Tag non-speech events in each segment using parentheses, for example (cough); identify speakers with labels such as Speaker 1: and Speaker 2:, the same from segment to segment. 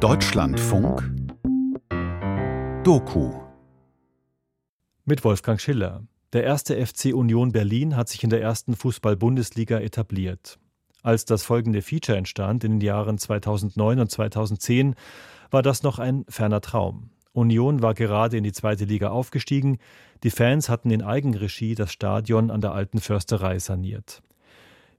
Speaker 1: Deutschlandfunk Doku
Speaker 2: mit Wolfgang Schiller. Der erste FC Union Berlin hat sich in der ersten Fußball-Bundesliga etabliert. Als das folgende Feature entstand in den Jahren 2009 und 2010, war das noch ein ferner Traum. Union war gerade in die zweite Liga aufgestiegen. Die Fans hatten in Eigenregie das Stadion an der alten Försterei saniert.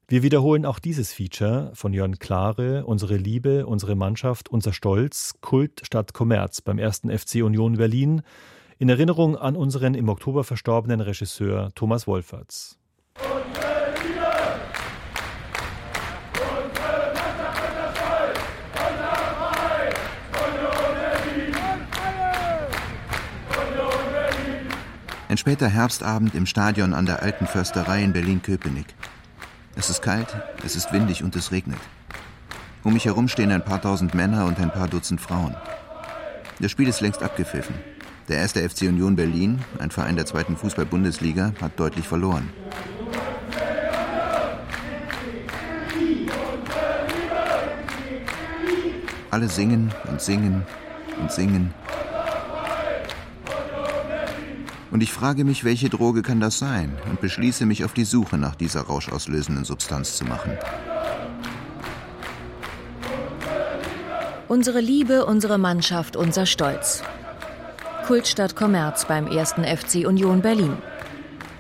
Speaker 2: Wir wiederholen auch dieses Feature von Jörn Klare, unsere Liebe, unsere Mannschaft, unser Stolz, Kult statt Kommerz beim ersten FC Union Berlin, in Erinnerung an unseren im Oktober verstorbenen Regisseur Thomas Wolferts.
Speaker 3: Ein später Herbstabend im Stadion an der Alten Försterei in Berlin-Köpenick. Es ist kalt, es ist windig und es regnet. Um mich herum stehen ein paar tausend Männer und ein paar Dutzend Frauen. Das Spiel ist längst abgepfiffen. Der erste FC Union Berlin, ein Verein der zweiten Fußball-Bundesliga, hat deutlich verloren. Alle singen und singen und singen Und ich frage mich, welche Droge kann das sein und beschließe mich auf die Suche nach dieser rauschauslösenden Substanz zu machen.
Speaker 4: Unsere Liebe, unsere Mannschaft, unser Stolz. Kultstadt Kommerz beim ersten FC Union Berlin.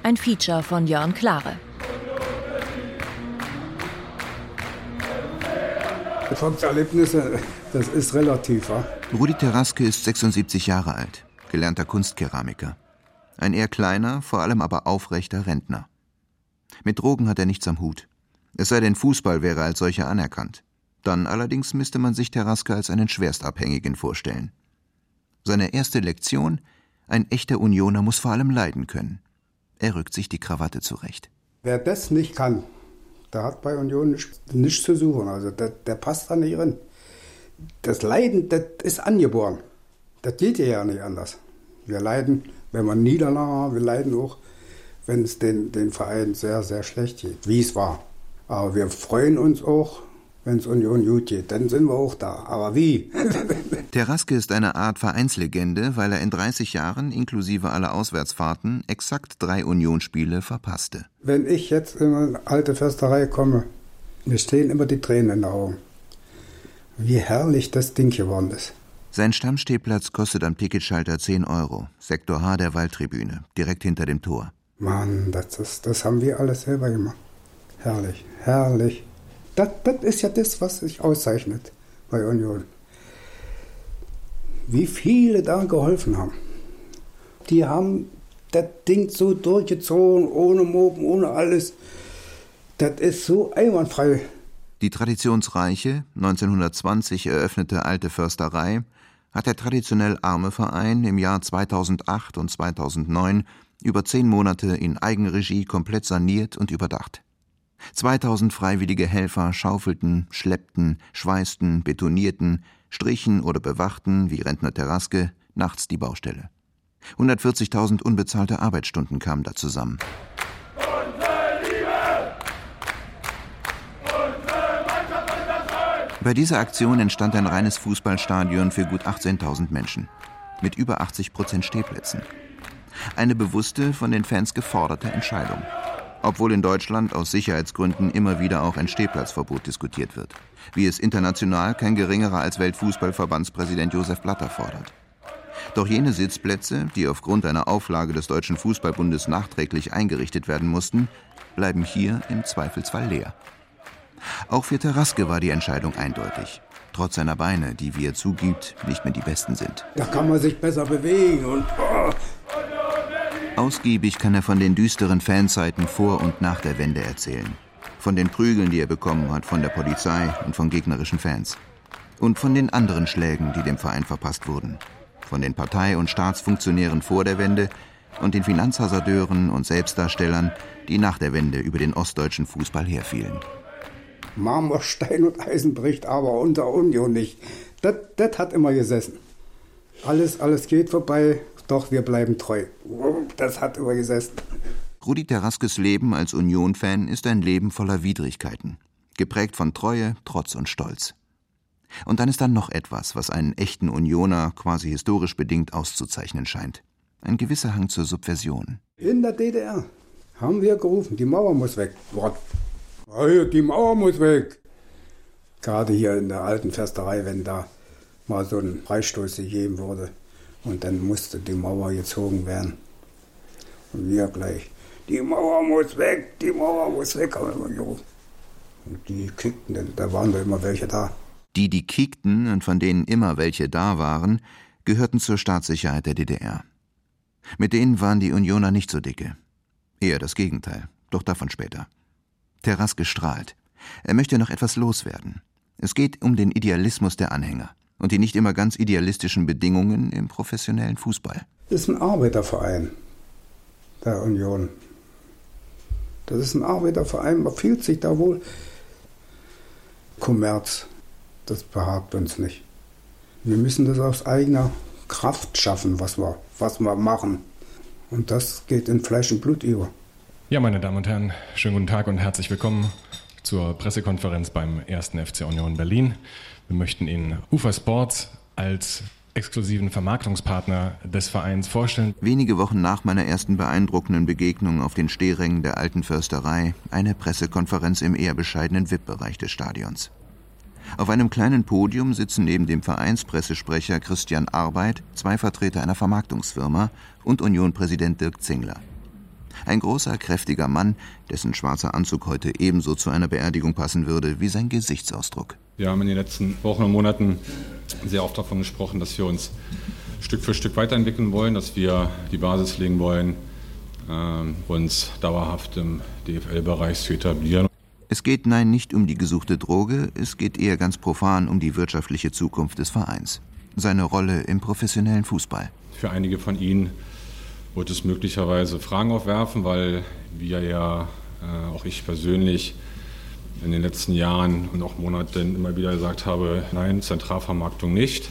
Speaker 4: Ein Feature von Jörn Klare.
Speaker 5: Erfolgserlebnisse, das ist relativ. Ja?
Speaker 3: Rudi Teraske ist 76 Jahre alt, gelernter Kunstkeramiker. Ein eher kleiner, vor allem aber aufrechter Rentner. Mit Drogen hat er nichts am Hut. Es sei denn, Fußball wäre als solcher anerkannt. Dann allerdings müsste man sich Teraske als einen Schwerstabhängigen vorstellen. Seine erste Lektion: Ein echter Unioner muss vor allem leiden können. Er rückt sich die Krawatte zurecht.
Speaker 5: Wer das nicht kann, der hat bei Union nichts nicht zu suchen. Also der, der passt da nicht rein. Das Leiden, das ist angeboren. Das geht ja nicht anders. Wir leiden wenn man Niederlagen haben. Wir leiden auch, wenn es den, den Verein sehr, sehr schlecht geht, wie es war. Aber wir freuen uns auch, wenn es Union gut geht. Dann sind wir auch da. Aber wie? (laughs)
Speaker 3: Teraske ist eine Art Vereinslegende, weil er in 30 Jahren, inklusive aller Auswärtsfahrten, exakt drei Unionsspiele verpasste.
Speaker 5: Wenn ich jetzt in eine alte Försterei komme, mir stehen immer die Tränen in den Augen. Wie herrlich das Ding geworden ist.
Speaker 3: Sein Stammstehplatz kostet am Ticketschalter 10 Euro. Sektor H der Waldtribüne, direkt hinter dem Tor.
Speaker 5: Mann, das, ist, das haben wir alles selber gemacht. Herrlich, herrlich. Das, das ist ja das, was sich auszeichnet bei Union. Wie viele da geholfen haben. Die haben das Ding so durchgezogen, ohne Moben, ohne alles. Das ist so einwandfrei.
Speaker 3: Die traditionsreiche, 1920 eröffnete alte Försterei hat der traditionell arme Verein im Jahr 2008 und 2009 über zehn Monate in Eigenregie komplett saniert und überdacht. 2000 freiwillige Helfer schaufelten, schleppten, schweißten, betonierten, strichen oder bewachten, wie Rentner Teraske, nachts die Baustelle. 140.000 unbezahlte Arbeitsstunden kamen da zusammen. Bei dieser Aktion entstand ein reines Fußballstadion für gut 18.000 Menschen mit über 80 Prozent Stehplätzen. Eine bewusste, von den Fans geforderte Entscheidung. Obwohl in Deutschland aus Sicherheitsgründen immer wieder auch ein Stehplatzverbot diskutiert wird. Wie es international kein geringerer als Weltfußballverbandspräsident Josef Blatter fordert. Doch jene Sitzplätze, die aufgrund einer Auflage des Deutschen Fußballbundes nachträglich eingerichtet werden mussten, bleiben hier im Zweifelsfall leer. Auch für Teraske war die Entscheidung eindeutig. Trotz seiner Beine, die, wie er zugibt, nicht mehr die besten sind.
Speaker 5: Da kann man sich besser bewegen und. Oh.
Speaker 3: Ausgiebig kann er von den düsteren Fanzeiten vor und nach der Wende erzählen. Von den Prügeln, die er bekommen hat von der Polizei und von gegnerischen Fans. Und von den anderen Schlägen, die dem Verein verpasst wurden. Von den Partei- und Staatsfunktionären vor der Wende und den Finanzhasardeuren und Selbstdarstellern, die nach der Wende über den ostdeutschen Fußball herfielen.
Speaker 5: Marmor, Stein und Eisen bricht, aber unter Union nicht. Das, das hat immer gesessen. Alles, alles geht vorbei, doch wir bleiben treu. Das hat immer gesessen.
Speaker 3: Rudi Teraskes Leben als Union-Fan ist ein Leben voller Widrigkeiten, geprägt von Treue, Trotz und Stolz. Und dann ist da noch etwas, was einen echten Unioner quasi historisch bedingt auszuzeichnen scheint. Ein gewisser Hang zur Subversion.
Speaker 5: In der DDR haben wir gerufen, die Mauer muss weg. Die Mauer muss weg. Gerade hier in der alten Försterei, wenn da mal so ein Freistoß gegeben wurde und dann musste die Mauer gezogen werden. Und wir gleich, die Mauer muss weg, die Mauer muss weg. Und die kickten, da waren da immer welche da.
Speaker 3: Die, die kickten und von denen immer welche da waren, gehörten zur Staatssicherheit der DDR. Mit denen waren die Unioner nicht so dicke. Eher das Gegenteil, doch davon später. Terras gestrahlt. Er möchte noch etwas loswerden. Es geht um den Idealismus der Anhänger und die nicht immer ganz idealistischen Bedingungen im professionellen Fußball.
Speaker 5: Das ist ein Arbeiterverein der Union. Das ist ein Arbeiterverein, man fühlt sich da wohl. Kommerz, das behagt uns nicht. Wir müssen das aus eigener Kraft schaffen, was wir, was wir machen. Und das geht in Fleisch und Blut über.
Speaker 1: Ja, meine Damen und Herren, schönen guten Tag und herzlich willkommen zur Pressekonferenz beim 1. FC Union Berlin. Wir möchten Ihnen UFA Sports als exklusiven Vermarktungspartner des Vereins vorstellen.
Speaker 3: Wenige Wochen nach meiner ersten beeindruckenden Begegnung auf den Stehrängen der alten Försterei eine Pressekonferenz im eher bescheidenen VIP-Bereich des Stadions. Auf einem kleinen Podium sitzen neben dem Vereinspressesprecher Christian Arbeit zwei Vertreter einer Vermarktungsfirma und Unionpräsident Dirk Zingler. Ein großer, kräftiger Mann, dessen schwarzer Anzug heute ebenso zu einer Beerdigung passen würde wie sein Gesichtsausdruck.
Speaker 6: Wir haben in den letzten Wochen und Monaten sehr oft davon gesprochen, dass wir uns Stück für Stück weiterentwickeln wollen, dass wir die Basis legen wollen, äh, uns dauerhaft im DFL-Bereich zu etablieren.
Speaker 3: Es geht nein nicht um die gesuchte Droge, es geht eher ganz profan um die wirtschaftliche Zukunft des Vereins. Seine Rolle im professionellen Fußball.
Speaker 6: Für einige von Ihnen wird es möglicherweise Fragen aufwerfen, weil wir ja, äh, auch ich persönlich, in den letzten Jahren und auch Monaten immer wieder gesagt habe, nein, Zentralvermarktung nicht.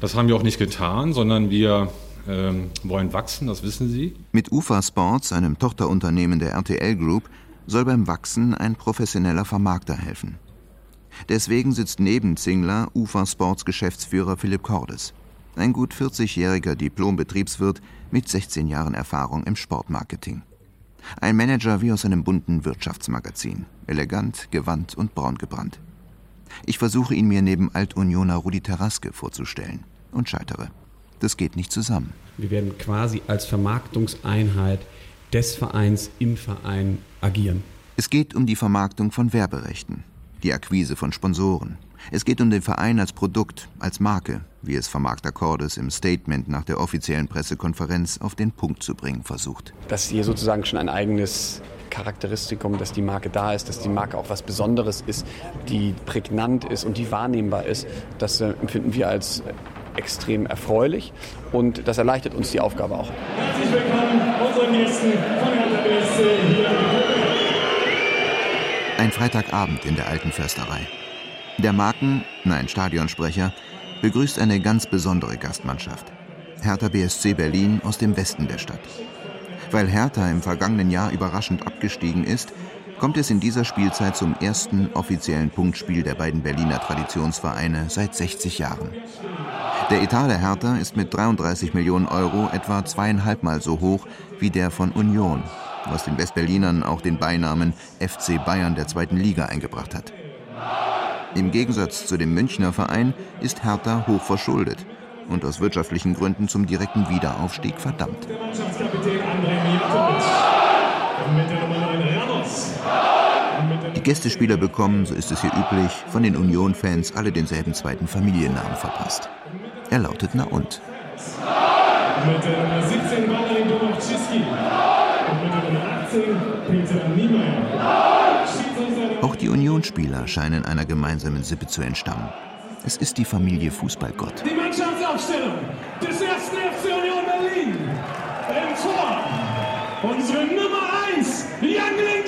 Speaker 6: Das haben wir auch nicht getan, sondern wir ähm, wollen wachsen, das wissen Sie.
Speaker 3: Mit UFA Sports, einem Tochterunternehmen der RTL Group, soll beim Wachsen ein professioneller Vermarkter helfen. Deswegen sitzt neben Zingler UFA Sports Geschäftsführer Philipp Cordes, ein gut 40-jähriger Diplom-Betriebswirt mit 16 Jahren Erfahrung im Sportmarketing. Ein Manager wie aus einem bunten Wirtschaftsmagazin, elegant, gewandt und braun gebrannt. Ich versuche ihn mir neben Altunioner Rudi Terraske vorzustellen und scheitere. Das geht nicht zusammen.
Speaker 7: Wir werden quasi als Vermarktungseinheit des Vereins im Verein agieren.
Speaker 3: Es geht um die Vermarktung von Werberechten, die Akquise von Sponsoren. Es geht um den Verein als Produkt, als Marke, wie es Vermarkter Cordes im Statement nach der offiziellen Pressekonferenz auf den Punkt zu bringen versucht.
Speaker 7: Dass hier sozusagen schon ein eigenes Charakteristikum, dass die Marke da ist, dass die Marke auch was Besonderes ist, die prägnant ist und die wahrnehmbar ist, das äh, empfinden wir als extrem erfreulich und das erleichtert uns die Aufgabe auch.
Speaker 8: Herzlich willkommen unseren Gästen von Hertha BSC hier
Speaker 3: Ein Freitagabend in der alten Försterei. Der Marken, nein Stadionsprecher, begrüßt eine ganz besondere Gastmannschaft. Hertha BSC Berlin aus dem Westen der Stadt. Weil Hertha im vergangenen Jahr überraschend abgestiegen ist, kommt es in dieser Spielzeit zum ersten offiziellen Punktspiel der beiden Berliner Traditionsvereine seit 60 Jahren. Der Etat der Hertha ist mit 33 Millionen Euro etwa zweieinhalbmal so hoch wie der von Union, was den Westberlinern auch den Beinamen FC Bayern der zweiten Liga eingebracht hat. Im Gegensatz zu dem Münchner Verein ist Hertha hoch verschuldet und aus wirtschaftlichen Gründen zum direkten Wiederaufstieg verdammt. Die Gästespieler bekommen, so ist es hier üblich, von den Union-Fans alle denselben zweiten Familiennamen verpasst. Er lautet Na und.
Speaker 8: Mit der Nummer 17 Valery Domowczyski und mit der Nummer 18 Peter Niemeyer.
Speaker 3: Auch die Unionsspieler scheinen einer gemeinsamen Sippe zu entstammen. Es ist die Familie Fußballgott.
Speaker 8: Die Mannschaftsaufstellung des 1. FC Union Berlin. Im Tor unsere Nummer 1, Jan Linker.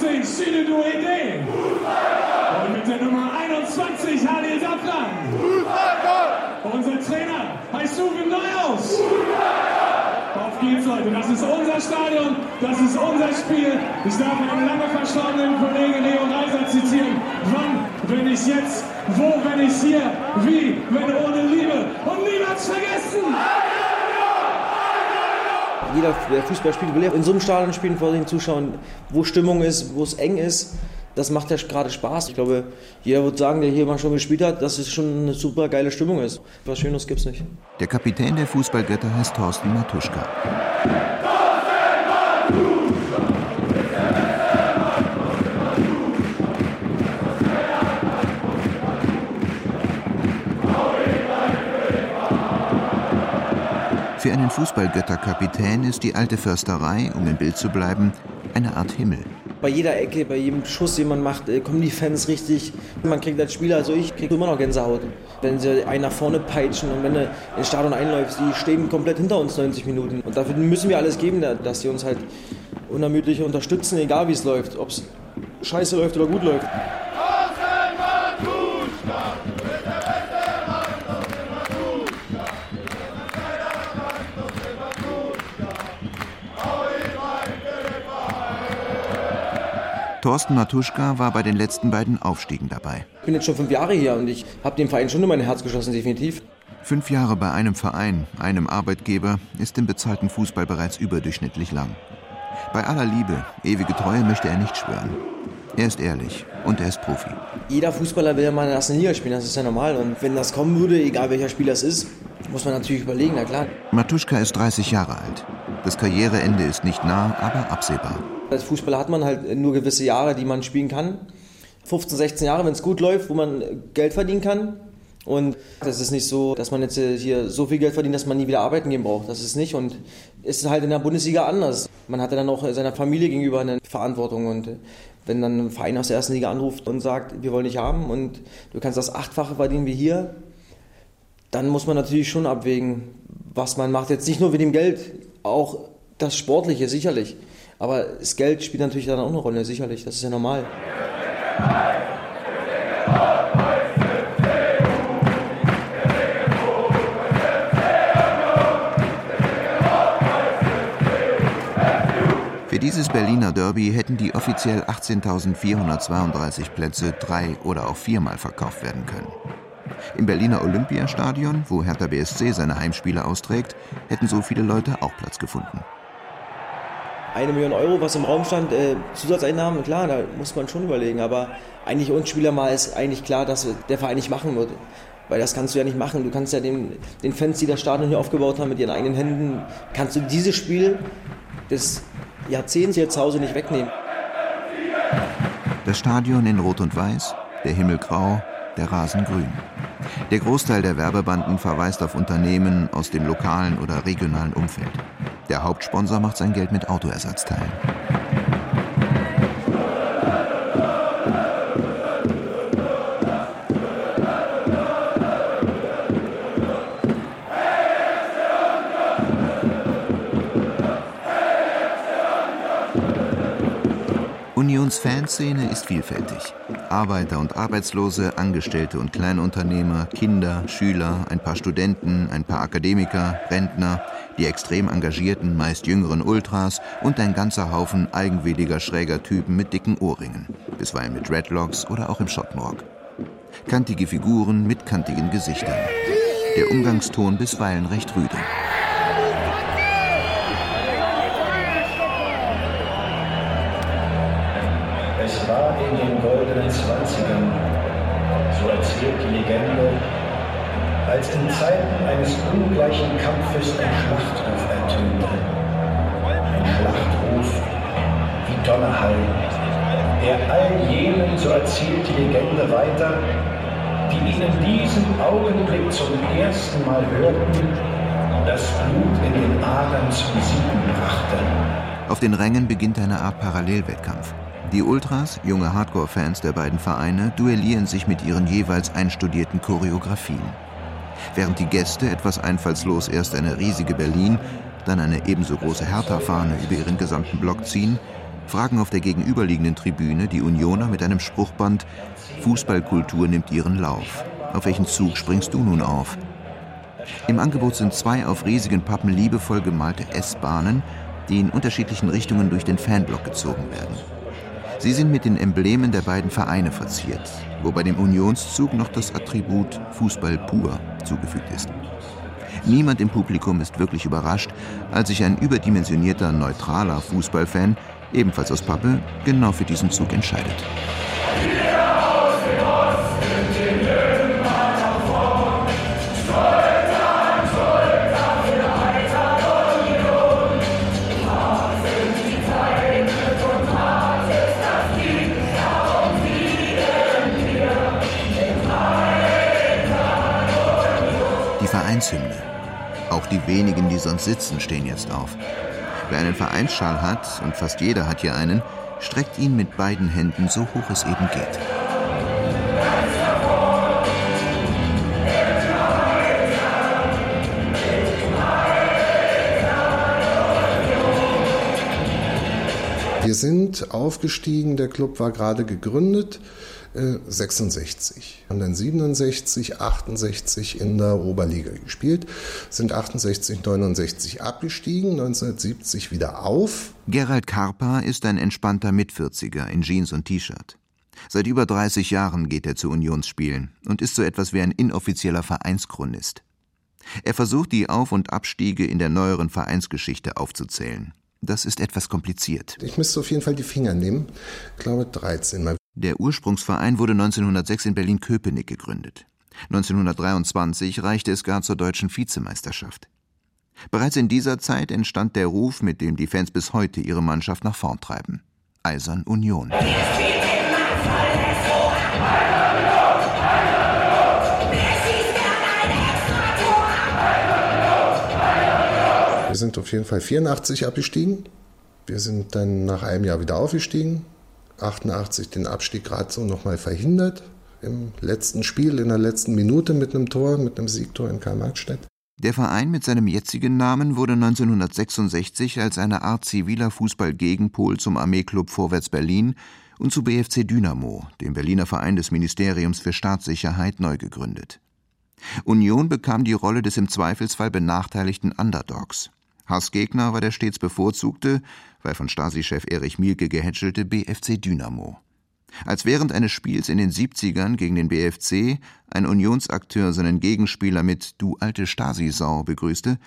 Speaker 8: 20 Shinedu Ideen. Und mit der Nummer 21 Halil Safran. Unser Trainer heißt Uwe Neuhaus. Auf geht's, Leute. Das ist unser Stadion, das ist unser Spiel. Ich darf meinen lange verstorbenen Kollegen Leo Reiser zitieren. Wann, bin ich jetzt, wo, bin ich hier, wie, wenn ohne Liebe. Und niemals vergessen!
Speaker 9: Jeder, der Fußball spielt, will ja in so einem Stadion spielen vor den Zuschauern, wo Stimmung ist, wo es eng ist. Das macht ja gerade Spaß. Ich glaube, jeder wird sagen, der hier mal schon gespielt hat, dass es schon eine super geile Stimmung ist. Was Schönes gibt's nicht.
Speaker 3: Der Kapitän der Fußballgötter heißt Thorsten Matuschka. Für einen Fußballgötterkapitän ist die alte Försterei, um im Bild zu bleiben, eine Art Himmel.
Speaker 9: Bei jeder Ecke, bei jedem Schuss, den man macht, äh, kommen die Fans richtig. Man kriegt als Spieler, also ich kriege immer noch Gänsehaut. Wenn sie einen nach vorne peitschen und wenn du ins Stadion einläufst, die stehen komplett hinter uns 90 Minuten. Und dafür müssen wir alles geben, dass sie uns halt unermüdlich unterstützen, egal wie es läuft. Ob es scheiße läuft oder gut läuft.
Speaker 3: Thorsten Matuschka war bei den letzten beiden Aufstiegen dabei.
Speaker 9: Ich bin jetzt schon fünf Jahre hier und ich habe dem Verein schon in mein Herz geschossen, definitiv.
Speaker 3: Fünf Jahre bei einem Verein, einem Arbeitgeber, ist im bezahlten Fußball bereits überdurchschnittlich lang. Bei aller Liebe, ewige Treue möchte er nicht schwören. Er ist ehrlich und er ist Profi.
Speaker 9: Jeder Fußballer will ja mal in der ersten Liga spielen, das ist ja normal. Und wenn das kommen würde, egal welcher Spieler es ist, muss man natürlich überlegen, na klar.
Speaker 3: Matuschka ist 30 Jahre alt. Das Karriereende ist nicht nah, aber absehbar.
Speaker 9: Als Fußballer hat man halt nur gewisse Jahre, die man spielen kann. 15, 16 Jahre, wenn es gut läuft, wo man Geld verdienen kann. Und das ist nicht so, dass man jetzt hier so viel Geld verdient, dass man nie wieder arbeiten gehen braucht. Das ist nicht. Und es ist halt in der Bundesliga anders. Man hatte dann auch seiner Familie gegenüber eine Verantwortung. Und wenn dann ein Verein aus der ersten Liga anruft und sagt, wir wollen dich haben und du kannst das Achtfache verdienen wie hier, dann muss man natürlich schon abwägen, was man macht. Jetzt nicht nur mit dem Geld, auch das Sportliche sicherlich. Aber das Geld spielt natürlich dann auch eine Rolle, sicherlich. Das ist ja normal.
Speaker 3: Für dieses Berliner Derby hätten die offiziell 18.432 Plätze drei oder auch viermal verkauft werden können. Im Berliner Olympiastadion, wo Hertha BSC seine Heimspiele austrägt, hätten so viele Leute auch Platz gefunden.
Speaker 9: Eine Million Euro, was im Raum stand, äh, Zusatzeinnahmen, klar, da muss man schon überlegen. Aber eigentlich uns Spieler mal ist eigentlich klar, dass der Verein nicht machen wird. Weil das kannst du ja nicht machen. Du kannst ja den, den Fans, die das Stadion hier aufgebaut haben, mit ihren eigenen Händen, kannst du dieses Spiel des Jahrzehnts hier zu Hause nicht wegnehmen.
Speaker 3: Das Stadion in Rot und Weiß, der Himmel grau, der Rasen grün. Der Großteil der Werbebanden verweist auf Unternehmen aus dem lokalen oder regionalen Umfeld. Der Hauptsponsor macht sein Geld mit Autoersatzteilen. Unions Fanszene ist vielfältig. Arbeiter und Arbeitslose, Angestellte und Kleinunternehmer, Kinder, Schüler, ein paar Studenten, ein paar Akademiker, Rentner, die extrem engagierten, meist jüngeren Ultras und ein ganzer Haufen eigenwilliger schräger Typen mit dicken Ohrringen, bisweilen mit Dreadlocks oder auch im Schottenrock. Kantige Figuren mit kantigen Gesichtern. Der Umgangston bisweilen recht rüde.
Speaker 10: In den goldenen Zwanzigern, so erzählt die Legende, als in Zeiten eines ungleichen Kampfes ein Schlachtruf ertönte. Ein Schlachtruf wie Donnerhall, der all jenen, so erzählt die Legende weiter, die ihn in diesem Augenblick zum ersten Mal hörten, das Blut in den Adern zum Siegen brachte.
Speaker 3: Auf den Rängen beginnt eine Art Parallelwettkampf. Die Ultras, junge Hardcore-Fans der beiden Vereine, duellieren sich mit ihren jeweils einstudierten Choreografien. Während die Gäste etwas einfallslos erst eine riesige Berlin, dann eine ebenso große Hertha-Fahne über ihren gesamten Block ziehen, fragen auf der gegenüberliegenden Tribüne die Unioner mit einem Spruchband Fußballkultur nimmt ihren Lauf. Auf welchen Zug springst du nun auf? Im Angebot sind zwei auf riesigen Pappen liebevoll gemalte S-Bahnen, die in unterschiedlichen Richtungen durch den Fanblock gezogen werden. Sie sind mit den Emblemen der beiden Vereine verziert, wo bei dem Unionszug noch das Attribut Fußball pur zugefügt ist. Niemand im Publikum ist wirklich überrascht, als sich ein überdimensionierter neutraler Fußballfan, ebenfalls aus Pappe, genau für diesen Zug entscheidet. Vereinshymne. Auch die wenigen, die sonst sitzen, stehen jetzt auf. Wer einen Vereinsschal hat, und fast jeder hat hier einen, streckt ihn mit beiden Händen so hoch es eben geht.
Speaker 11: Wir sind aufgestiegen, der Club war gerade gegründet. 66. Haben dann 67, 68 in der Oberliga gespielt, sind 68, 69 abgestiegen, 1970 wieder auf.
Speaker 3: Gerald Karpa ist ein entspannter Mitvierziger in Jeans und T-Shirt. Seit über 30 Jahren geht er zu Unionsspielen und ist so etwas wie ein inoffizieller Vereinschronist. Er versucht, die Auf- und Abstiege in der neueren Vereinsgeschichte aufzuzählen. Das ist etwas kompliziert.
Speaker 11: Ich müsste auf jeden Fall die Finger nehmen. Ich glaube 13 Mal.
Speaker 3: Der Ursprungsverein wurde 1906 in Berlin-Köpenick gegründet. 1923 reichte es gar zur deutschen Vizemeisterschaft. Bereits in dieser Zeit entstand der Ruf, mit dem die Fans bis heute ihre Mannschaft nach vorn treiben. Eisern Union.
Speaker 11: Sind auf jeden Fall 84 abgestiegen. Wir sind dann nach einem Jahr wieder aufgestiegen. 88 den Abstieg gerade so nochmal verhindert. Im letzten Spiel, in der letzten Minute mit einem Tor, mit einem Siegtor in Karl-Marx-Stadt.
Speaker 3: Der Verein mit seinem jetzigen Namen wurde 1966 als eine Art ziviler Fußball-Gegenpol zum Armeeklub Vorwärts Berlin und zu BFC Dynamo, dem Berliner Verein des Ministeriums für Staatssicherheit, neu gegründet. Union bekam die Rolle des im Zweifelsfall benachteiligten Underdogs. Hassgegner war der stets bevorzugte, weil von Stasi-Chef Erich Mielke gehätschelte BFC Dynamo. Als während eines Spiels in den 70ern gegen den BFC ein Unionsakteur seinen Gegenspieler mit Du alte Stasi-Sau begrüßte,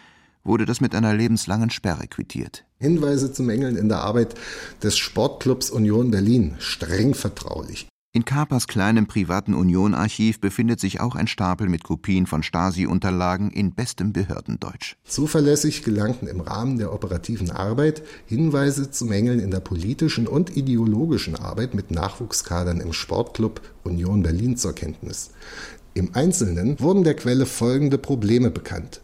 Speaker 3: wurde das mit einer lebenslangen Sperre quittiert.
Speaker 11: Hinweise zu Mängeln in der Arbeit des Sportclubs Union Berlin, streng vertraulich.
Speaker 3: In Kapers kleinem privaten Union-Archiv befindet sich auch ein Stapel mit Kopien von Stasi-Unterlagen in bestem Behördendeutsch.
Speaker 11: Zuverlässig gelangten im Rahmen der operativen Arbeit Hinweise zu Mängeln in der politischen und ideologischen Arbeit mit Nachwuchskadern im Sportclub Union Berlin zur Kenntnis. Im Einzelnen wurden der Quelle folgende Probleme bekannt.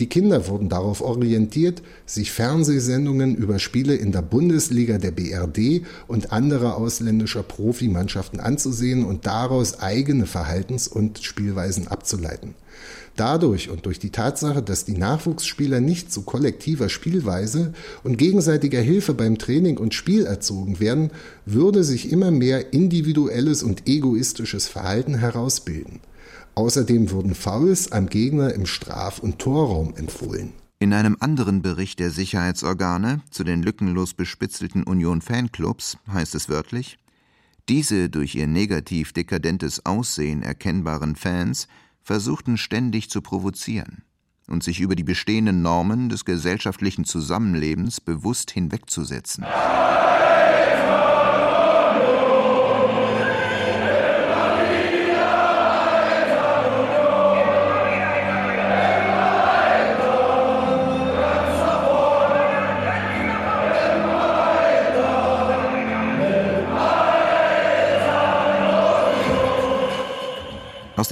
Speaker 11: Die Kinder wurden darauf orientiert, sich Fernsehsendungen über Spiele in der Bundesliga der BRD und anderer ausländischer Profimannschaften anzusehen und daraus eigene Verhaltens- und Spielweisen abzuleiten. Dadurch und durch die Tatsache, dass die Nachwuchsspieler nicht zu kollektiver Spielweise und gegenseitiger Hilfe beim Training und Spiel erzogen werden, würde sich immer mehr individuelles und egoistisches Verhalten herausbilden. Außerdem wurden Fouls am Gegner im Straf- und Torraum empfohlen.
Speaker 3: In einem anderen Bericht der Sicherheitsorgane zu den lückenlos bespitzelten Union-Fanclubs heißt es wörtlich: Diese durch ihr negativ dekadentes Aussehen erkennbaren Fans versuchten ständig zu provozieren und sich über die bestehenden Normen des gesellschaftlichen Zusammenlebens bewusst hinwegzusetzen.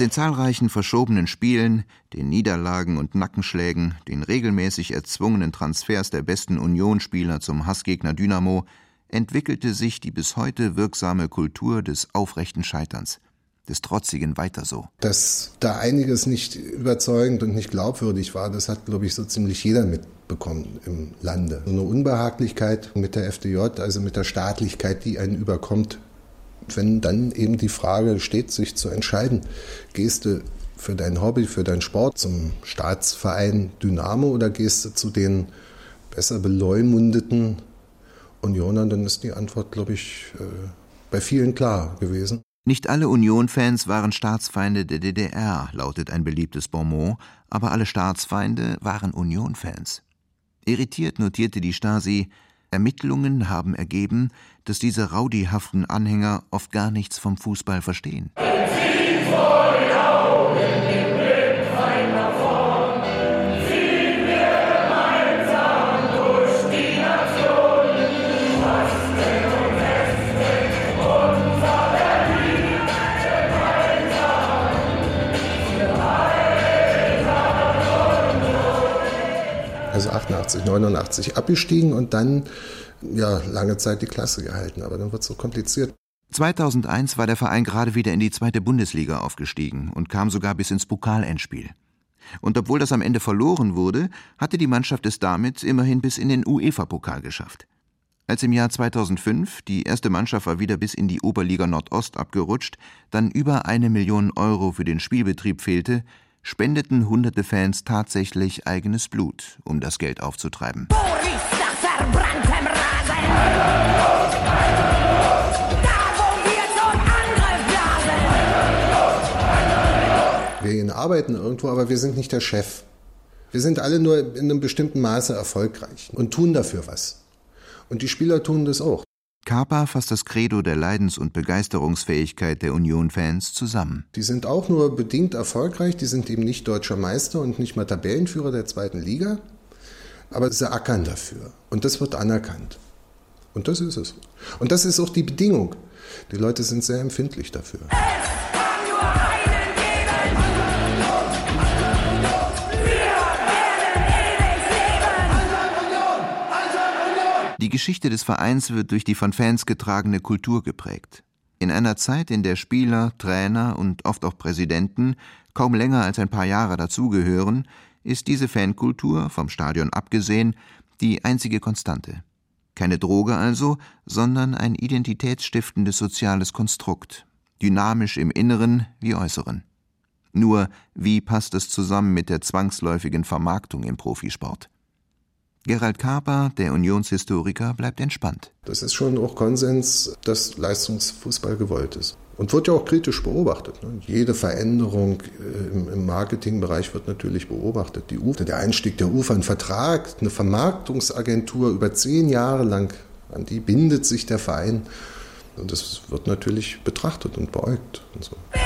Speaker 3: Den zahlreichen verschobenen Spielen, den Niederlagen und Nackenschlägen, den regelmäßig erzwungenen Transfers der besten Unionsspieler zum Hassgegner Dynamo entwickelte sich die bis heute wirksame Kultur des aufrechten Scheiterns, des trotzigen Weiter so.
Speaker 11: Dass da einiges nicht überzeugend und nicht glaubwürdig war, das hat, glaube ich, so ziemlich jeder mitbekommen im Lande. So eine Unbehaglichkeit mit der FDJ, also mit der Staatlichkeit, die einen überkommt, wenn dann eben die Frage steht, sich zu entscheiden, gehst du für dein Hobby, für deinen Sport zum Staatsverein Dynamo oder gehst du zu den besser beleumundeten Unionern, dann ist die Antwort, glaube ich, äh, bei vielen klar gewesen.
Speaker 3: Nicht alle Union-Fans waren Staatsfeinde der DDR, lautet ein beliebtes Bonmot, aber alle Staatsfeinde waren Union-Fans. Irritiert notierte die Stasi, Ermittlungen haben ergeben, dass diese raudihaften Anhänger oft gar nichts vom Fußball verstehen.
Speaker 11: Also 88, 89 abgestiegen und dann ja lange Zeit die Klasse gehalten, aber dann wird es so kompliziert.
Speaker 3: 2001 war der Verein gerade wieder in die zweite Bundesliga aufgestiegen und kam sogar bis ins Pokalendspiel. Und obwohl das am Ende verloren wurde, hatte die Mannschaft es damit immerhin bis in den UEFA-Pokal geschafft. Als im Jahr 2005 die erste Mannschaft war wieder bis in die Oberliga Nordost abgerutscht, dann über eine Million Euro für den Spielbetrieb fehlte, spendeten hunderte Fans tatsächlich eigenes Blut, um das Geld aufzutreiben.
Speaker 12: Boris verbranntem Rasen. Da, wo wir zum Angriff blasen.
Speaker 11: Wir gehen arbeiten irgendwo, aber wir sind nicht der Chef. Wir sind alle nur in einem bestimmten Maße erfolgreich und tun dafür was. Und die Spieler tun das auch.
Speaker 3: Kapa fasst das Credo der Leidens- und Begeisterungsfähigkeit der Union-Fans zusammen.
Speaker 11: Die sind auch nur bedingt erfolgreich, die sind eben nicht deutscher Meister und nicht mal Tabellenführer der zweiten Liga, aber sie ackern dafür. Und das wird anerkannt. Und das ist es. Und das ist auch die Bedingung. Die Leute sind sehr empfindlich dafür.
Speaker 3: Die Geschichte des Vereins wird durch die von Fans getragene Kultur geprägt. In einer Zeit, in der Spieler, Trainer und oft auch Präsidenten kaum länger als ein paar Jahre dazugehören, ist diese Fankultur, vom Stadion abgesehen, die einzige Konstante. Keine Droge also, sondern ein identitätsstiftendes soziales Konstrukt, dynamisch im Inneren wie Äußeren. Nur, wie passt es zusammen mit der zwangsläufigen Vermarktung im Profisport? Gerald Kaper, der Unionshistoriker, bleibt entspannt.
Speaker 11: Das ist schon auch Konsens, dass Leistungsfußball gewollt ist. Und wird ja auch kritisch beobachtet. Ne? Jede Veränderung äh, im Marketingbereich wird natürlich beobachtet. Die UFA, der Einstieg der UFA, ein Vertrag, eine Vermarktungsagentur über zehn Jahre lang, an die bindet sich der Verein. Und das wird natürlich betrachtet und beäugt. Und so.
Speaker 12: Ball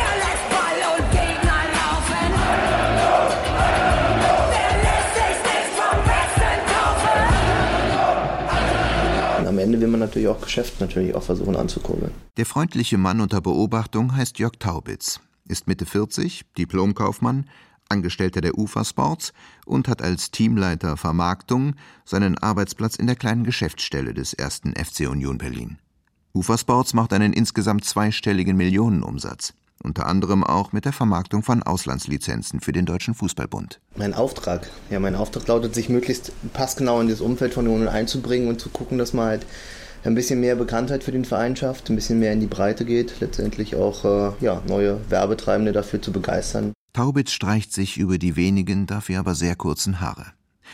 Speaker 13: und am Ende will man natürlich auch Geschäft natürlich auch versuchen anzukurbeln.
Speaker 3: Der freundliche Mann unter Beobachtung heißt Jörg Taubitz, ist Mitte 40, Diplomkaufmann, Angestellter der UFA Sports und hat als Teamleiter Vermarktung seinen Arbeitsplatz in der kleinen Geschäftsstelle des ersten FC Union Berlin. UFA Sports macht einen insgesamt zweistelligen Millionenumsatz, unter anderem auch mit der Vermarktung von Auslandslizenzen für den Deutschen Fußballbund.
Speaker 13: Mein Auftrag, ja, mein Auftrag lautet, sich möglichst passgenau in das Umfeld von Union einzubringen und zu gucken, dass man halt ein bisschen mehr Bekanntheit für den Verein schafft, ein bisschen mehr in die Breite geht, letztendlich auch äh, ja, neue Werbetreibende dafür zu begeistern.
Speaker 3: Taubitz streicht sich über die wenigen, dafür aber sehr kurzen Haare.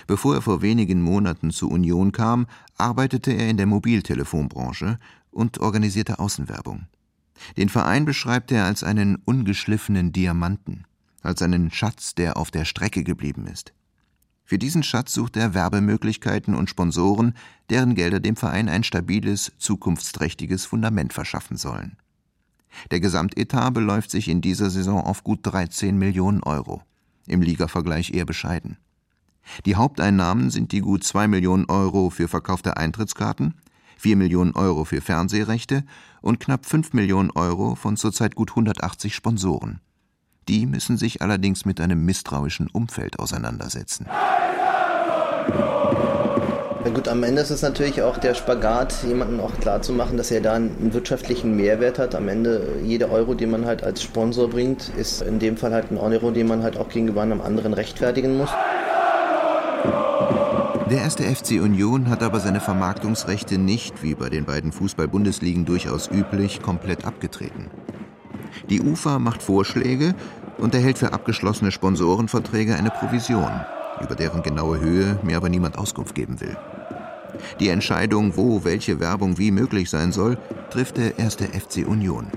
Speaker 3: Bevor er vor wenigen Monaten zur Union kam, arbeitete er in der Mobiltelefonbranche und organisierte Außenwerbung. Den Verein beschreibt er als einen ungeschliffenen Diamanten, als einen Schatz, der auf der Strecke geblieben ist. Für diesen Schatz sucht er Werbemöglichkeiten und Sponsoren, deren Gelder dem Verein ein stabiles, zukunftsträchtiges Fundament verschaffen sollen. Der Gesamtetat beläuft sich in dieser Saison auf gut 13 Millionen Euro, im Ligavergleich eher bescheiden. Die Haupteinnahmen sind die gut 2 Millionen Euro für verkaufte Eintrittskarten, 4 Millionen Euro für Fernsehrechte und knapp 5 Millionen Euro von zurzeit gut 180 Sponsoren. Die müssen sich allerdings mit einem misstrauischen Umfeld auseinandersetzen.
Speaker 13: Na gut, am Ende ist es natürlich auch der Spagat, jemandem auch klarzumachen, dass er da einen wirtschaftlichen Mehrwert hat. Am Ende, jeder Euro, den man halt als Sponsor bringt, ist in dem Fall halt ein Euro, den man halt auch gegenüber einem anderen rechtfertigen muss.
Speaker 3: Der erste FC Union hat aber seine Vermarktungsrechte nicht, wie bei den beiden Fußball-Bundesligen durchaus üblich, komplett abgetreten. Die UFA macht Vorschläge und erhält für abgeschlossene Sponsorenverträge eine Provision, über deren genaue Höhe mir aber niemand Auskunft geben will. Die Entscheidung, wo welche Werbung wie möglich sein soll, trifft der erste FC Union.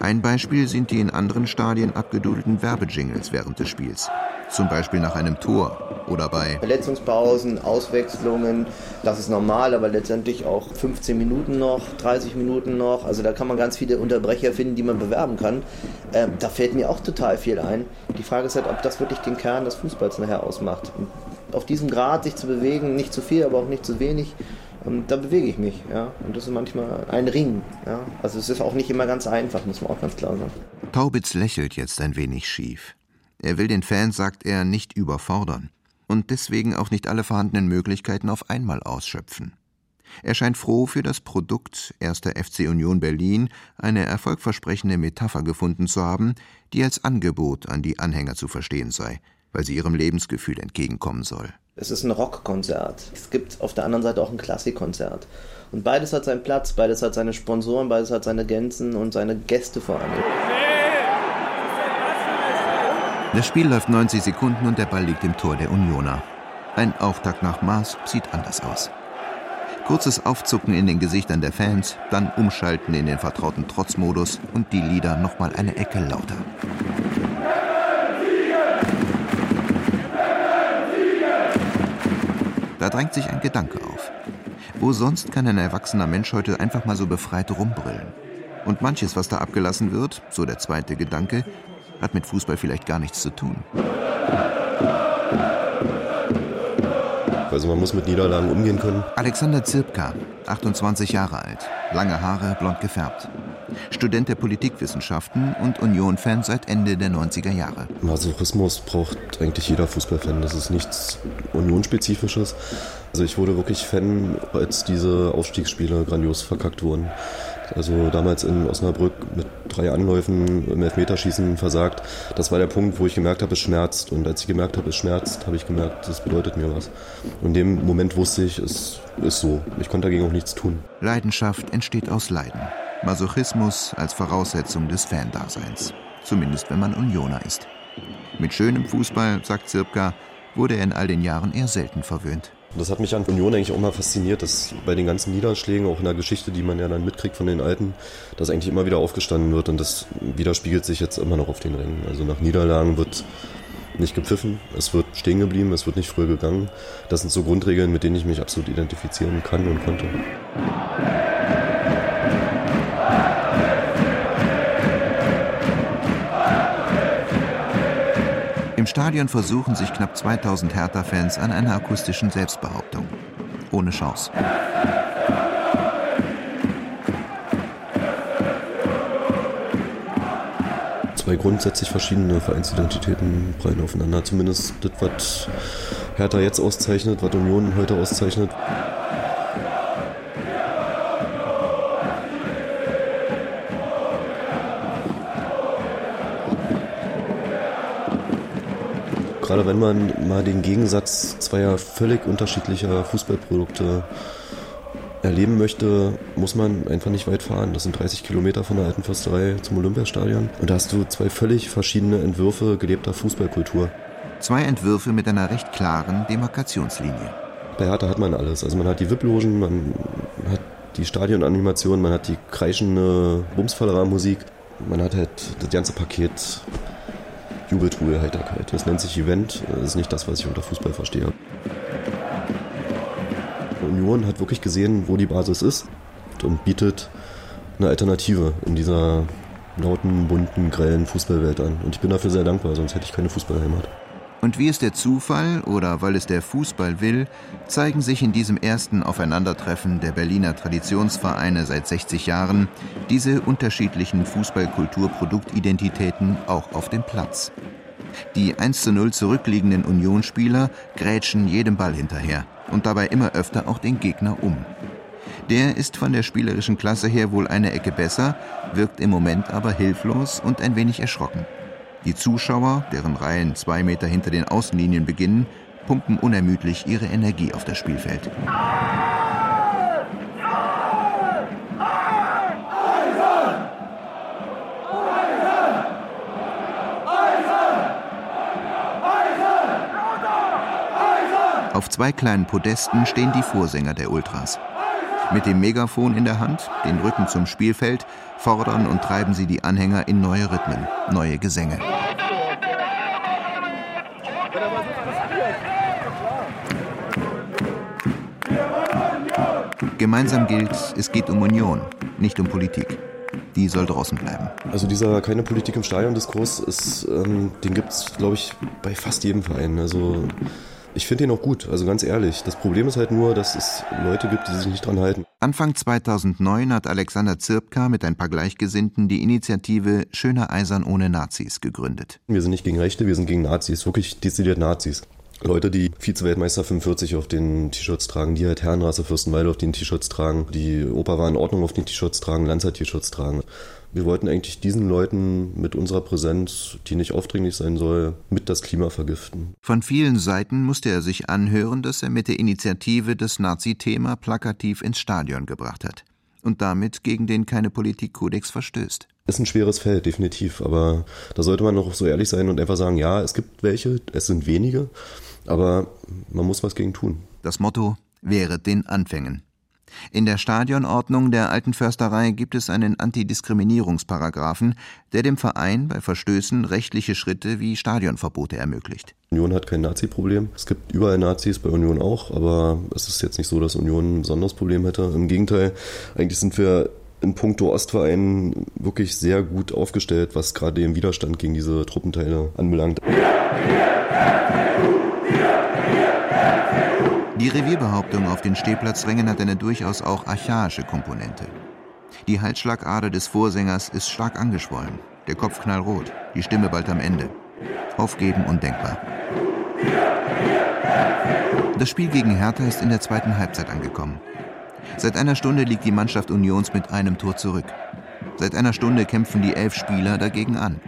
Speaker 3: Ein Beispiel sind die in anderen Stadien abgedudelten Werbejingles während des Spiels. Zum Beispiel nach einem Tor oder bei
Speaker 13: Verletzungspausen, Auswechslungen, das ist normal, aber letztendlich auch 15 Minuten noch, 30 Minuten noch. Also da kann man ganz viele Unterbrecher finden, die man bewerben kann. Ähm, da fällt mir auch total viel ein. Die Frage ist halt, ob das wirklich den Kern des Fußballs nachher ausmacht. Und auf diesem Grad sich zu bewegen, nicht zu viel, aber auch nicht zu wenig, ähm, da bewege ich mich. Ja? Und das ist manchmal ein Ring. Ja? Also es ist auch nicht immer ganz einfach, muss man auch ganz klar sagen.
Speaker 3: Taubitz lächelt jetzt ein wenig schief. Er will den Fans, sagt er, nicht überfordern und deswegen auch nicht alle vorhandenen Möglichkeiten auf einmal ausschöpfen. Er scheint froh, für das Produkt 1. FC Union Berlin eine erfolgversprechende Metapher gefunden zu haben, die als Angebot an die Anhänger zu verstehen sei, weil sie ihrem Lebensgefühl entgegenkommen soll.
Speaker 13: Es ist ein Rockkonzert. Es gibt auf der anderen Seite auch ein Klassikkonzert. Und beides hat seinen Platz, beides hat seine Sponsoren, beides hat seine Gänzen und seine Gäste vor allem.
Speaker 3: Das Spiel läuft 90 Sekunden und der Ball liegt im Tor der Unioner. Ein Auftakt nach Maß sieht anders aus. Kurzes Aufzucken in den Gesichtern der Fans, dann umschalten in den vertrauten Trotzmodus und die Lieder nochmal eine Ecke lauter. Da drängt sich ein Gedanke auf. Wo sonst kann ein erwachsener Mensch heute einfach mal so befreit rumbrüllen? Und manches, was da abgelassen wird, so der zweite Gedanke, hat mit Fußball vielleicht gar nichts zu tun.
Speaker 14: Also man muss mit Niederlagen umgehen können.
Speaker 3: Alexander Zirpka, 28 Jahre alt, lange Haare, blond gefärbt. Student der Politikwissenschaften und Union-Fan seit Ende der 90er Jahre.
Speaker 14: Masochismus braucht eigentlich jeder Fußballfan. Das ist nichts Unionsspezifisches. Also ich wurde wirklich Fan, als diese Aufstiegsspiele grandios verkackt wurden. Also damals in Osnabrück mit drei Anläufen im Elfmeterschießen versagt. Das war der Punkt, wo ich gemerkt habe, es schmerzt. Und als ich gemerkt habe, es schmerzt, habe ich gemerkt, das bedeutet mir was. Und in dem Moment wusste ich, es ist so. Ich konnte dagegen auch nichts tun.
Speaker 3: Leidenschaft entsteht aus Leiden. Masochismus als Voraussetzung des Fandaseins. Zumindest wenn man Unioner ist. Mit schönem Fußball, sagt Zirpka, wurde er in all den Jahren eher selten verwöhnt.
Speaker 14: Das hat mich an Union eigentlich auch mal fasziniert, dass bei den ganzen Niederschlägen, auch in der Geschichte, die man ja dann mitkriegt von den Alten, dass eigentlich immer wieder aufgestanden wird und das widerspiegelt sich jetzt immer noch auf den Rängen. Also nach Niederlagen wird nicht gepfiffen, es wird stehen geblieben, es wird nicht früher gegangen. Das sind so Grundregeln, mit denen ich mich absolut identifizieren kann und konnte.
Speaker 3: Im Stadion versuchen sich knapp 2000 Hertha-Fans an einer akustischen Selbstbehauptung. Ohne Chance.
Speaker 14: Zwei grundsätzlich verschiedene Vereinsidentitäten prallen aufeinander. Zumindest das, was Hertha jetzt auszeichnet, was Union heute auszeichnet. Gerade wenn man mal den Gegensatz zweier völlig unterschiedlicher Fußballprodukte erleben möchte, muss man einfach nicht weit fahren. Das sind 30 Kilometer von der alten Försterei zum Olympiastadion. Und da hast du zwei völlig verschiedene Entwürfe gelebter Fußballkultur.
Speaker 3: Zwei Entwürfe mit einer recht klaren Demarkationslinie.
Speaker 14: Bei Hertha hat man alles. Also man hat die VIP-Logen, man hat die Stadionanimation, man hat die kreischende Bumsfallermusik, man hat halt das ganze Paket Jubeltruhe, Heiterkeit. Das nennt sich Event, das ist nicht das, was ich unter Fußball verstehe. Union hat wirklich gesehen, wo die Basis ist und bietet eine Alternative in dieser lauten, bunten, grellen Fußballwelt an. Und ich bin dafür sehr dankbar, sonst hätte ich keine Fußballheimat.
Speaker 3: Und wie es der Zufall oder weil es der Fußball will, zeigen sich in diesem ersten Aufeinandertreffen der Berliner Traditionsvereine seit 60 Jahren diese unterschiedlichen Fußballkulturproduktidentitäten auch auf dem Platz. Die 1 zu 0 zurückliegenden Unionsspieler grätschen jedem Ball hinterher und dabei immer öfter auch den Gegner um. Der ist von der spielerischen Klasse her wohl eine Ecke besser, wirkt im Moment aber hilflos und ein wenig erschrocken. Die Zuschauer, deren Reihen zwei Meter hinter den Außenlinien beginnen, pumpen unermüdlich ihre Energie auf das Spielfeld. Auf zwei kleinen Podesten stehen die Vorsänger der Ultras. Mit dem Megafon in der Hand, den Rücken zum Spielfeld, fordern und treiben sie die Anhänger in neue Rhythmen, neue Gesänge. Gemeinsam gilt, es geht um Union, nicht um Politik. Die soll draußen bleiben.
Speaker 14: Also dieser keine Politik im Stadion-Diskurs, ähm, den gibt es, glaube ich, bei fast jedem Verein. Also ich finde ihn auch gut, also ganz ehrlich. Das Problem ist halt nur, dass es Leute gibt, die sich nicht dran halten.
Speaker 3: Anfang 2009 hat Alexander Zirpka mit ein paar Gleichgesinnten die Initiative Schöner Eisern ohne Nazis gegründet.
Speaker 14: Wir sind nicht gegen Rechte, wir sind gegen Nazis, wirklich dezidiert Nazis. Leute, die Vize-Weltmeister 45 auf den T-Shirts tragen, die halt Herrenrasse Fürstenwalde auf den T-Shirts tragen, die Opa war in Ordnung auf den T-Shirts tragen, Lanzer-T-Shirts tragen. Wir wollten eigentlich diesen Leuten mit unserer Präsenz, die nicht aufdringlich sein soll, mit das Klima vergiften.
Speaker 3: Von vielen Seiten musste er sich anhören, dass er mit der Initiative das Nazi-Thema plakativ ins Stadion gebracht hat und damit gegen den keine Politikkodex verstößt.
Speaker 14: Ist ein schweres Feld, definitiv, aber da sollte man noch so ehrlich sein und einfach sagen, ja, es gibt welche, es sind wenige, aber man muss was gegen tun.
Speaker 3: Das Motto wehret den Anfängen. In der Stadionordnung der Alten Försterei gibt es einen Antidiskriminierungsparagraphen, der dem Verein bei Verstößen rechtliche Schritte wie Stadionverbote ermöglicht.
Speaker 14: Union hat kein Nazi-Problem. Es gibt überall Nazis, bei Union auch, aber es ist jetzt nicht so, dass Union ein besonderes Problem hätte. Im Gegenteil, eigentlich sind wir in puncto Ostverein wirklich sehr gut aufgestellt, was gerade den Widerstand gegen diese Truppenteile anbelangt.
Speaker 3: Die Revierbehauptung auf den Stehplatzrängen hat eine durchaus auch archaische Komponente. Die Halsschlagader des Vorsängers ist stark angeschwollen, der Kopf knallrot, die Stimme bald am Ende. Aufgeben undenkbar. Das Spiel gegen Hertha ist in der zweiten Halbzeit angekommen. Seit einer Stunde liegt die Mannschaft Unions mit einem Tor zurück. Seit einer Stunde kämpfen die elf Spieler dagegen an.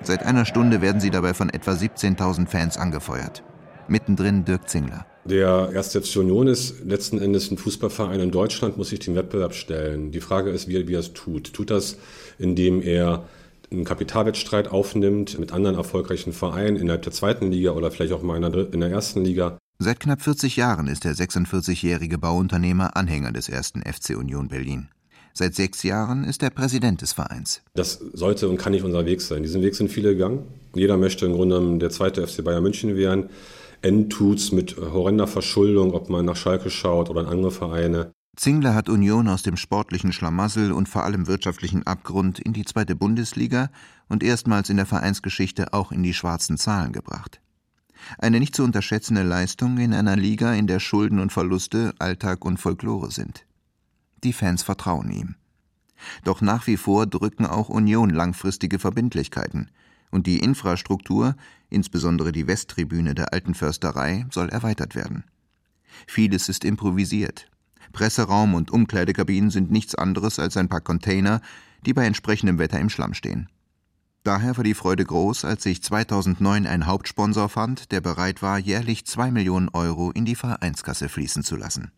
Speaker 3: Seit einer Stunde werden sie dabei von etwa 17.000 Fans angefeuert. Mittendrin Dirk Zingler.
Speaker 6: Der 1. FC Union ist letzten Endes ein Fußballverein in Deutschland, muss sich dem Wettbewerb stellen. Die Frage ist, wie, wie er es tut. Tut das, indem er einen Kapitalwettstreit aufnimmt mit anderen erfolgreichen Vereinen innerhalb der zweiten Liga oder vielleicht auch mal in der ersten Liga?
Speaker 3: Seit knapp 40 Jahren ist der 46-jährige Bauunternehmer Anhänger des 1. FC Union Berlin. Seit sechs Jahren ist er Präsident des Vereins.
Speaker 6: Das sollte und kann nicht unser Weg sein. Diesen Weg sind viele gegangen. Jeder möchte im Grunde der zweite FC Bayern München werden. End tut's mit horrender Verschuldung, ob man nach Schalke schaut oder in andere Vereine.
Speaker 3: Zingler hat Union aus dem sportlichen Schlamassel und vor allem wirtschaftlichen Abgrund in die zweite Bundesliga und erstmals in der Vereinsgeschichte auch in die schwarzen Zahlen gebracht. Eine nicht zu unterschätzende Leistung in einer Liga, in der Schulden und Verluste Alltag und Folklore sind. Die Fans vertrauen ihm. Doch nach wie vor drücken auch Union langfristige Verbindlichkeiten – und die Infrastruktur, insbesondere die Westtribüne der alten Försterei, soll erweitert werden. Vieles ist improvisiert. Presseraum und Umkleidekabinen sind nichts anderes als ein paar Container, die bei entsprechendem Wetter im Schlamm stehen. Daher war die Freude groß, als sich 2009 ein Hauptsponsor fand, der bereit war, jährlich zwei Millionen Euro in die Vereinskasse fließen zu lassen.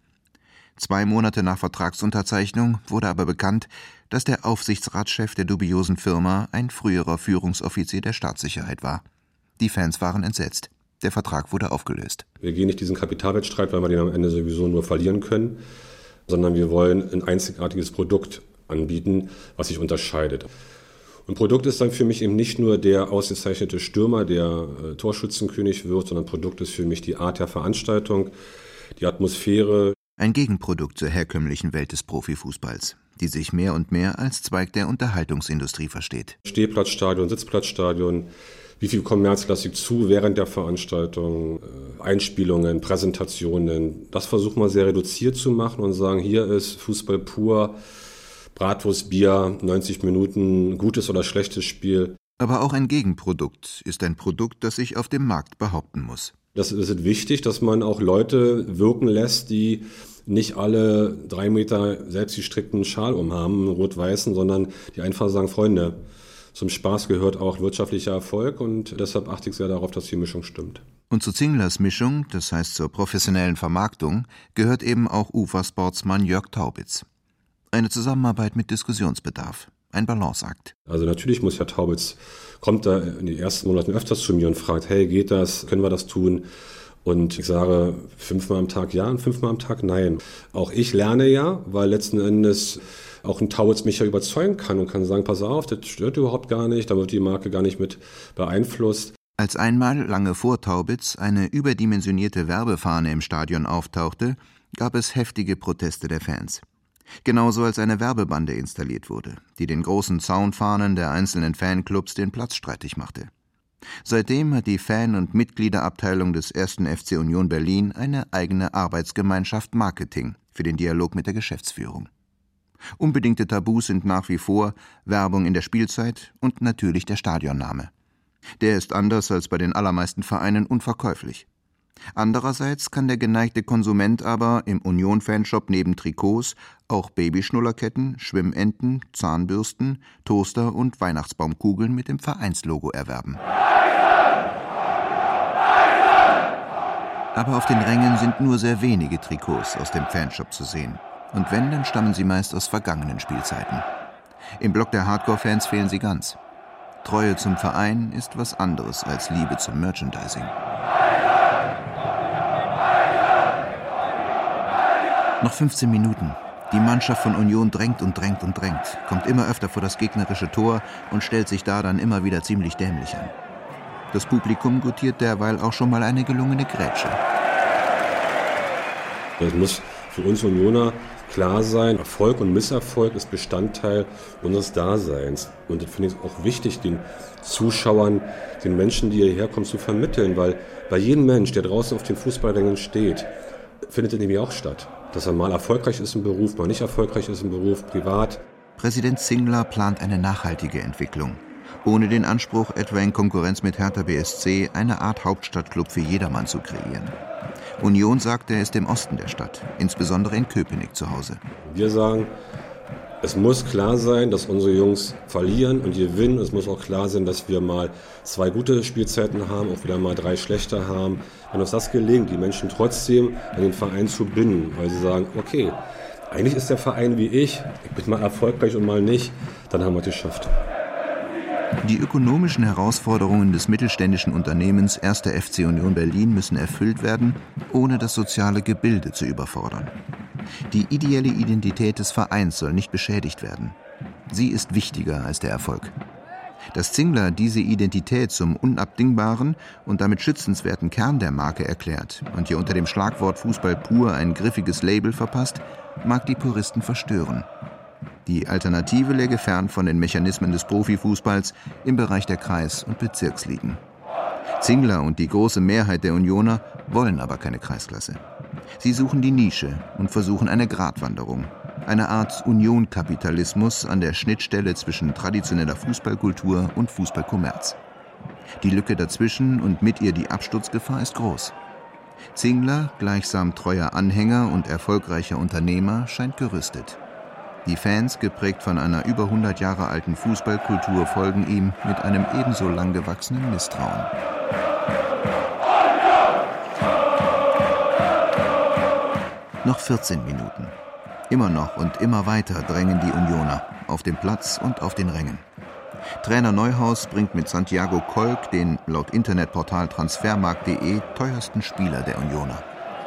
Speaker 3: Zwei Monate nach Vertragsunterzeichnung wurde aber bekannt, dass der Aufsichtsratschef der dubiosen Firma ein früherer Führungsoffizier der Staatssicherheit war. Die Fans waren entsetzt. Der Vertrag wurde aufgelöst.
Speaker 6: Wir gehen nicht diesen Kapitalwettstreit, weil wir den am Ende sowieso nur verlieren können, sondern wir wollen ein einzigartiges Produkt anbieten, was sich unterscheidet. Und Produkt ist dann für mich eben nicht nur der ausgezeichnete Stürmer, der äh, Torschützenkönig wird, sondern Produkt ist für mich die Art der Veranstaltung, die Atmosphäre,
Speaker 3: ein Gegenprodukt zur herkömmlichen Welt des Profifußballs. die sich mehr und mehr als Zweig der Unterhaltungsindustrie versteht.
Speaker 6: Stehplatzstadion, Sitzplatzstadion, wie viel Kommerz lasse ich zu während der Veranstaltung, äh, Einspielungen, Präsentationen. Das versuchen wir sehr reduziert zu machen und sagen, hier ist Fußball pur, Bratwurst, Bier, 90 Minuten, gutes oder schlechtes Spiel.
Speaker 3: Aber auch ein Gegenprodukt ist ein Produkt, das sich auf dem Markt behaupten muss.
Speaker 6: Das ist wichtig, dass man auch Leute wirken lässt, die nicht alle drei Meter selbstgestrickten Schal umhaben, rot-weißen, sondern die einfach sagen, Freunde, zum Spaß gehört auch wirtschaftlicher Erfolg und deshalb achte ich sehr darauf, dass die Mischung stimmt.
Speaker 3: Und zu Zinglers Mischung, das heißt zur professionellen Vermarktung, gehört eben auch Ufer-Sportsmann Jörg Taubitz. Eine Zusammenarbeit mit Diskussionsbedarf, ein Balanceakt.
Speaker 6: Also natürlich muss Herr Taubitz, kommt da in den ersten Monaten öfters zu mir und fragt, hey, geht das, können wir das tun? Und ich sage fünfmal am Tag ja und fünfmal am Tag nein. Auch ich lerne ja, weil letzten Endes auch ein Taubitz mich ja überzeugen kann und kann sagen, pass auf, das stört überhaupt gar nicht, da wird die Marke gar nicht mit beeinflusst.
Speaker 3: Als einmal lange vor Taubitz eine überdimensionierte Werbefahne im Stadion auftauchte, gab es heftige Proteste der Fans. Genauso als eine Werbebande installiert wurde, die den großen Zaunfahnen der einzelnen Fanclubs den Platz streitig machte. Seitdem hat die Fan- und Mitgliederabteilung des 1. FC Union Berlin eine eigene Arbeitsgemeinschaft Marketing für den Dialog mit der Geschäftsführung. Unbedingte Tabus sind nach wie vor Werbung in der Spielzeit und natürlich der Stadionname. Der ist anders als bei den allermeisten Vereinen unverkäuflich. Andererseits kann der geneigte Konsument aber im Union-Fanshop neben Trikots auch Babyschnullerketten, Schwimmenten, Zahnbürsten, Toaster und Weihnachtsbaumkugeln mit dem Vereinslogo erwerben. Aber auf den Rängen sind nur sehr wenige Trikots aus dem Fanshop zu sehen. Und wenn, dann stammen sie meist aus vergangenen Spielzeiten. Im Block der Hardcore-Fans fehlen sie ganz. Treue zum Verein ist was anderes als Liebe zum Merchandising. Noch 15 Minuten. Die Mannschaft von Union drängt und drängt und drängt, kommt immer öfter vor das gegnerische Tor und stellt sich da dann immer wieder ziemlich dämlich an. Das Publikum gutiert derweil auch schon mal eine gelungene Grätsche.
Speaker 6: Das muss für uns Unioner klar sein, Erfolg und Misserfolg ist Bestandteil unseres Daseins. Und das finde ich auch wichtig, den Zuschauern, den Menschen, die hierher kommen, zu vermitteln, weil bei jedem Mensch, der draußen auf den Fußballrängen steht, findet er nämlich auch statt. Dass er mal erfolgreich ist im Beruf, mal nicht erfolgreich ist im Beruf, privat.
Speaker 3: Präsident Zingler plant eine nachhaltige Entwicklung. Ohne den Anspruch, etwa in Konkurrenz mit Hertha BSC eine Art Hauptstadtclub für jedermann zu kreieren. Union sagt, er ist im Osten der Stadt, insbesondere in Köpenick zu Hause.
Speaker 6: Wir sagen, es muss klar sein, dass unsere Jungs verlieren und gewinnen. Es muss auch klar sein, dass wir mal zwei gute Spielzeiten haben, auch wieder mal drei schlechte haben. Wenn uns das gelingt, die Menschen trotzdem an den Verein zu binden, weil sie sagen, okay, eigentlich ist der Verein wie ich, ich bin mal erfolgreich und mal nicht, dann haben wir es geschafft.
Speaker 3: Die ökonomischen Herausforderungen des mittelständischen Unternehmens 1. FC Union Berlin müssen erfüllt werden, ohne das soziale Gebilde zu überfordern. Die ideelle Identität des Vereins soll nicht beschädigt werden. Sie ist wichtiger als der Erfolg. Dass Zingler diese Identität zum unabdingbaren und damit schützenswerten Kern der Marke erklärt und ihr unter dem Schlagwort Fußball pur ein griffiges Label verpasst, mag die Puristen verstören. Die Alternative läge fern von den Mechanismen des Profifußballs im Bereich der Kreis- und Bezirksligen. Zingler und die große Mehrheit der Unioner wollen aber keine Kreisklasse. Sie suchen die Nische und versuchen eine Gratwanderung, eine Art Unionkapitalismus an der Schnittstelle zwischen traditioneller Fußballkultur und Fußballkommerz. Die Lücke dazwischen und mit ihr die Absturzgefahr ist groß. Zingler, gleichsam treuer Anhänger und erfolgreicher Unternehmer, scheint gerüstet. Die Fans, geprägt von einer über 100 Jahre alten Fußballkultur, folgen ihm mit einem ebenso lang gewachsenen Misstrauen. Noch 14 Minuten. Immer noch und immer weiter drängen die Unioner auf dem Platz und auf den Rängen. Trainer Neuhaus bringt mit Santiago Kolk den laut Internetportal transfermarkt.de teuersten Spieler der Unioner.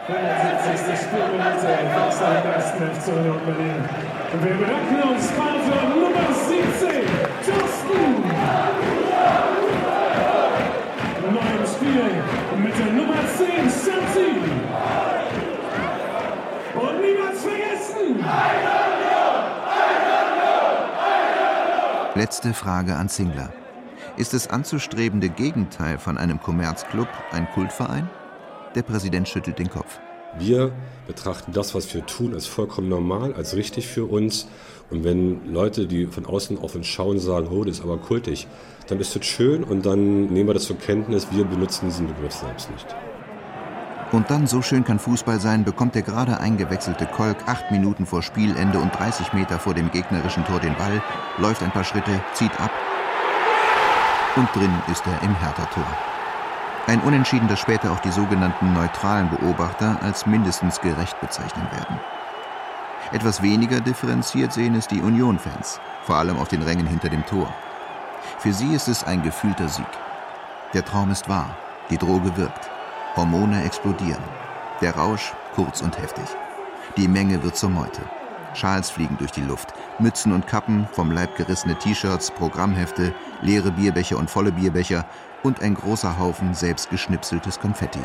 Speaker 8: 75. Spielminute im 1. FC Union Berlin. Wir bedanken uns für Nummer 17, Thorsten. Neu im Spiel mit der Nummer 10, Santi. Und niemals vergessen!
Speaker 3: Letzte Frage an Zingler. Ist das anzustrebende Gegenteil von einem Kommerzclub ein Kultverein? Der Präsident schüttelt den Kopf.
Speaker 15: Wir betrachten das, was wir tun, als vollkommen normal, als richtig für uns. Und wenn Leute, die von außen auf uns schauen, sagen, oh, das ist aber kultig, dann ist das schön und dann nehmen wir das zur Kenntnis. Wir benutzen diesen Begriff selbst nicht.
Speaker 3: Und dann, so schön kann Fußball sein, bekommt der gerade eingewechselte Kolk acht Minuten vor Spielende und 30 Meter vor dem gegnerischen Tor den Ball, läuft ein paar Schritte, zieht ab und drin ist er im Hertha-Tor. Ein Unentschieden, das später auch die sogenannten neutralen Beobachter als mindestens gerecht bezeichnen werden. Etwas weniger differenziert sehen es die Union-Fans, vor allem auf den Rängen hinter dem Tor. Für sie ist es ein gefühlter Sieg. Der Traum ist wahr, die Droge wirkt. Hormone explodieren. Der Rausch kurz und heftig. Die Menge wird zur Meute. Schals fliegen durch die Luft, Mützen und Kappen, vom Leib gerissene T-Shirts, Programmhefte, leere Bierbecher und volle Bierbecher und ein großer Haufen selbst geschnipseltes Konfetti.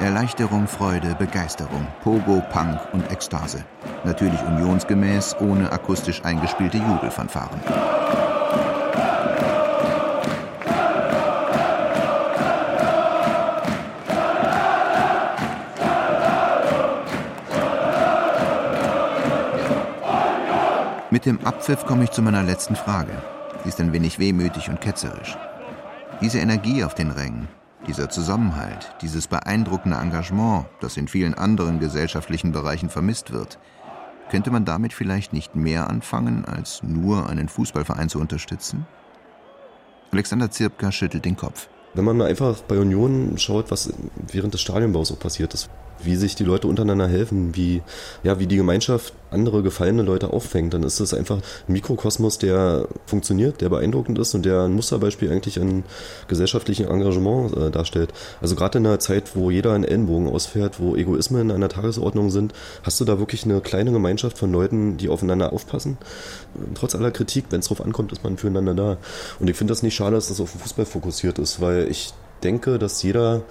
Speaker 3: Erleichterung, Freude, Begeisterung, Pogo, Punk und Ekstase. Natürlich unionsgemäß, ohne akustisch eingespielte Jubelfanfaren. Mit dem Abpfiff komme ich zu meiner letzten Frage. Sie ist ein wenig wehmütig und ketzerisch. Diese Energie auf den Rängen, dieser Zusammenhalt, dieses beeindruckende Engagement, das in vielen anderen gesellschaftlichen Bereichen vermisst wird, könnte man damit vielleicht nicht mehr anfangen, als nur einen Fußballverein zu unterstützen? Alexander Zirpka schüttelt den Kopf.
Speaker 14: Wenn man einfach bei Union schaut, was während des Stadionbaus auch passiert ist, wie sich die Leute untereinander helfen, wie, ja, wie die Gemeinschaft andere gefallene Leute auffängt, dann ist das einfach ein Mikrokosmos, der funktioniert, der beeindruckend ist und der ein Musterbeispiel eigentlich an gesellschaftlichem Engagement äh, darstellt. Also gerade in einer Zeit, wo jeder einen Ellenbogen ausfährt, wo Egoismen an der Tagesordnung sind, hast du da wirklich eine kleine Gemeinschaft von Leuten, die aufeinander aufpassen. Trotz aller Kritik, wenn es drauf ankommt, ist man füreinander da. Und ich finde das nicht schade, dass das auf den Fußball fokussiert ist, weil ich denke, dass jeder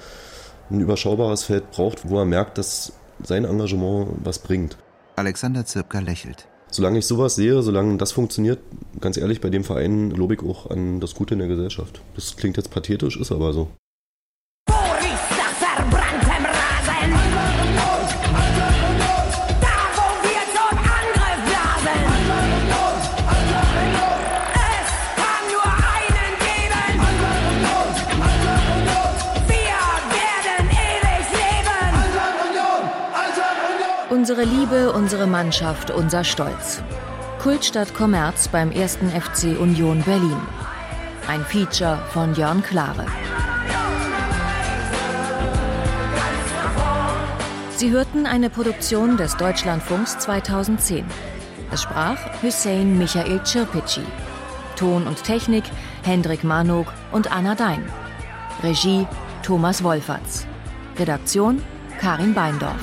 Speaker 14: ein überschaubares Feld braucht, wo er merkt, dass sein Engagement was bringt.
Speaker 3: Alexander Zirpka lächelt.
Speaker 14: Solange ich sowas sehe, solange das funktioniert, ganz ehrlich, bei dem Verein lobe ich auch an das Gute in der Gesellschaft. Das klingt jetzt pathetisch, ist aber so.
Speaker 4: Unsere Liebe, unsere Mannschaft, unser Stolz. Kultstadt Kommerz beim 1. FC Union Berlin. Ein Feature von Jörn Klare. Sie hörten eine Produktion des Deutschlandfunks 2010. Es sprach Hussein Michael Cirpici. Ton und Technik Hendrik Manog und Anna Dein. Regie Thomas Wolferts. Redaktion Karin Beindorf.